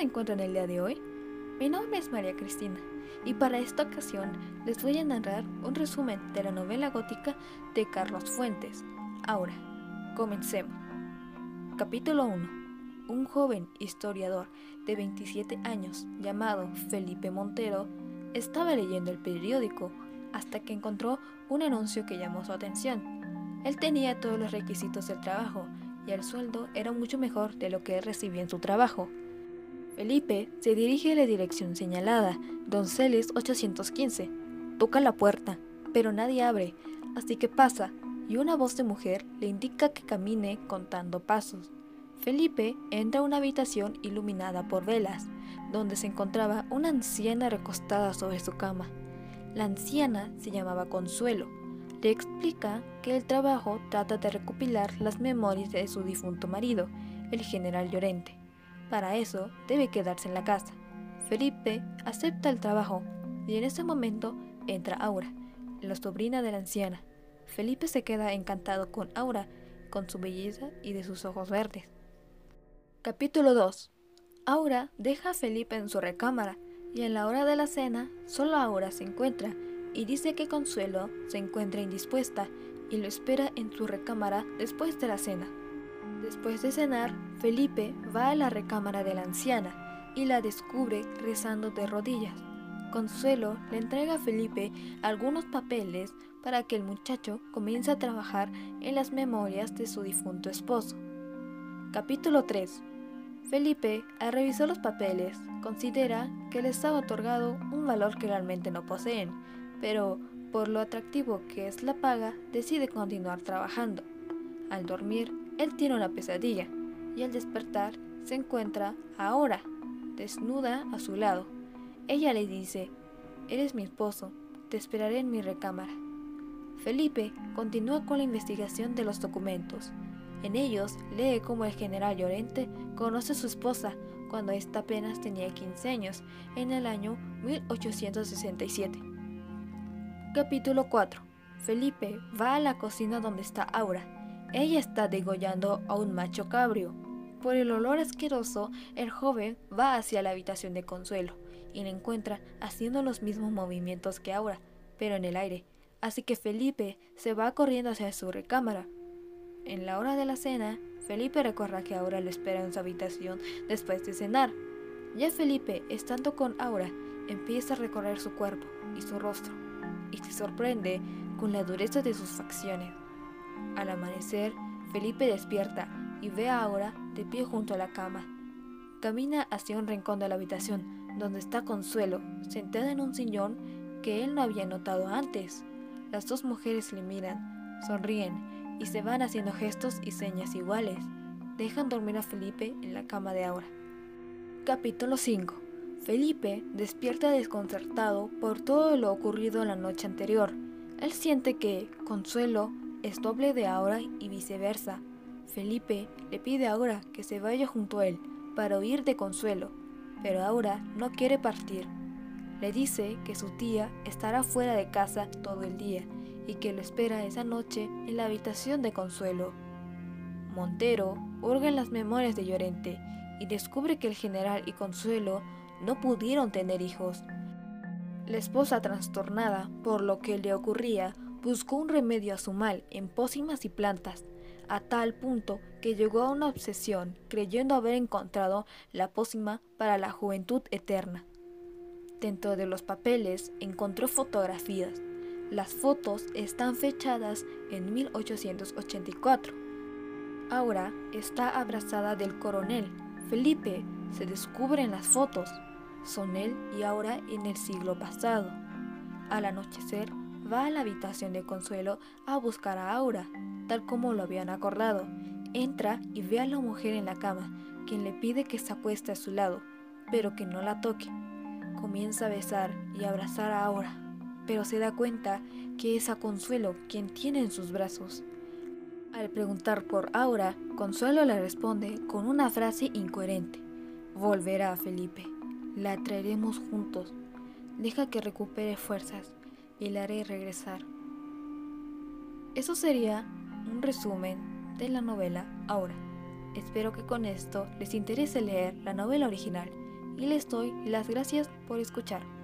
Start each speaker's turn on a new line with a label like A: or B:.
A: se encuentran el día de hoy? Mi nombre es María Cristina y para esta ocasión les voy a narrar un resumen de la novela gótica de Carlos Fuentes. Ahora, comencemos. Capítulo 1. Un joven historiador de 27 años llamado Felipe Montero estaba leyendo el periódico hasta que encontró un anuncio que llamó su atención. Él tenía todos los requisitos del trabajo y el sueldo era mucho mejor de lo que él recibía en su trabajo. Felipe se dirige a la dirección señalada, Donceles 815. Toca la puerta, pero nadie abre, así que pasa y una voz de mujer le indica que camine contando pasos. Felipe entra a una habitación iluminada por velas, donde se encontraba una anciana recostada sobre su cama. La anciana se llamaba Consuelo le explica que el trabajo trata de recopilar las memorias de su difunto marido, el general Llorente. Para eso debe quedarse en la casa. Felipe acepta el trabajo y en ese momento entra Aura, la sobrina de la anciana. Felipe se queda encantado con Aura, con su belleza y de sus ojos verdes. Capítulo 2. Aura deja a Felipe en su recámara y en la hora de la cena solo Aura se encuentra y dice que Consuelo se encuentra indispuesta y lo espera en su recámara después de la cena. Después de cenar, Felipe va a la recámara de la anciana y la descubre rezando de rodillas. Consuelo le entrega a Felipe algunos papeles para que el muchacho comience a trabajar en las memorias de su difunto esposo. Capítulo 3 Felipe, al revisar los papeles, considera que les ha otorgado un valor que realmente no poseen pero por lo atractivo que es la paga, decide continuar trabajando. Al dormir, él tiene una pesadilla y al despertar se encuentra ahora, desnuda a su lado. Ella le dice, Eres mi esposo, te esperaré en mi recámara. Felipe continúa con la investigación de los documentos. En ellos lee cómo el general Llorente conoce a su esposa cuando ésta apenas tenía 15 años, en el año 1867. Capítulo 4. Felipe va a la cocina donde está Aura. Ella está degollando a un macho cabrio. Por el olor asqueroso, el joven va hacia la habitación de Consuelo y la encuentra haciendo los mismos movimientos que Aura, pero en el aire. Así que Felipe se va corriendo hacia su recámara. En la hora de la cena, Felipe recuerda que Aura lo espera en su habitación después de cenar. Ya Felipe, estando con Aura, empieza a recorrer su cuerpo y su rostro y se sorprende con la dureza de sus facciones. Al amanecer, Felipe despierta y ve a Aura de pie junto a la cama. Camina hacia un rincón de la habitación, donde está Consuelo, sentada en un sillón que él no había notado antes. Las dos mujeres le miran, sonríen y se van haciendo gestos y señas iguales. Dejan dormir a Felipe en la cama de Aura. Capítulo 5 Felipe despierta desconcertado por todo lo ocurrido la noche anterior. Él siente que Consuelo es doble de Aura y viceversa. Felipe le pide a Aura que se vaya junto a él para huir de Consuelo, pero Aura no quiere partir. Le dice que su tía estará fuera de casa todo el día y que lo espera esa noche en la habitación de Consuelo. Montero hurga en las memorias de Llorente y descubre que el general y Consuelo no pudieron tener hijos. La esposa, trastornada por lo que le ocurría, buscó un remedio a su mal en pócimas y plantas, a tal punto que llegó a una obsesión creyendo haber encontrado la pócima para la juventud eterna. Dentro de los papeles encontró fotografías. Las fotos están fechadas en 1884. Aura está abrazada del coronel. Felipe se descubre en las fotos son él y ahora en el siglo pasado. Al anochecer, va a la habitación de Consuelo a buscar a Aura, tal como lo habían acordado. Entra y ve a la mujer en la cama, quien le pide que se acueste a su lado, pero que no la toque. Comienza a besar y abrazar a Aura, pero se da cuenta que es a Consuelo quien tiene en sus brazos. Al preguntar por Aura, Consuelo le responde con una frase incoherente. Volverá, Felipe. La traeremos juntos. Deja que recupere fuerzas y la haré regresar. Eso sería un resumen de la novela ahora. Espero que con esto les interese leer la novela original y les doy las gracias por escuchar.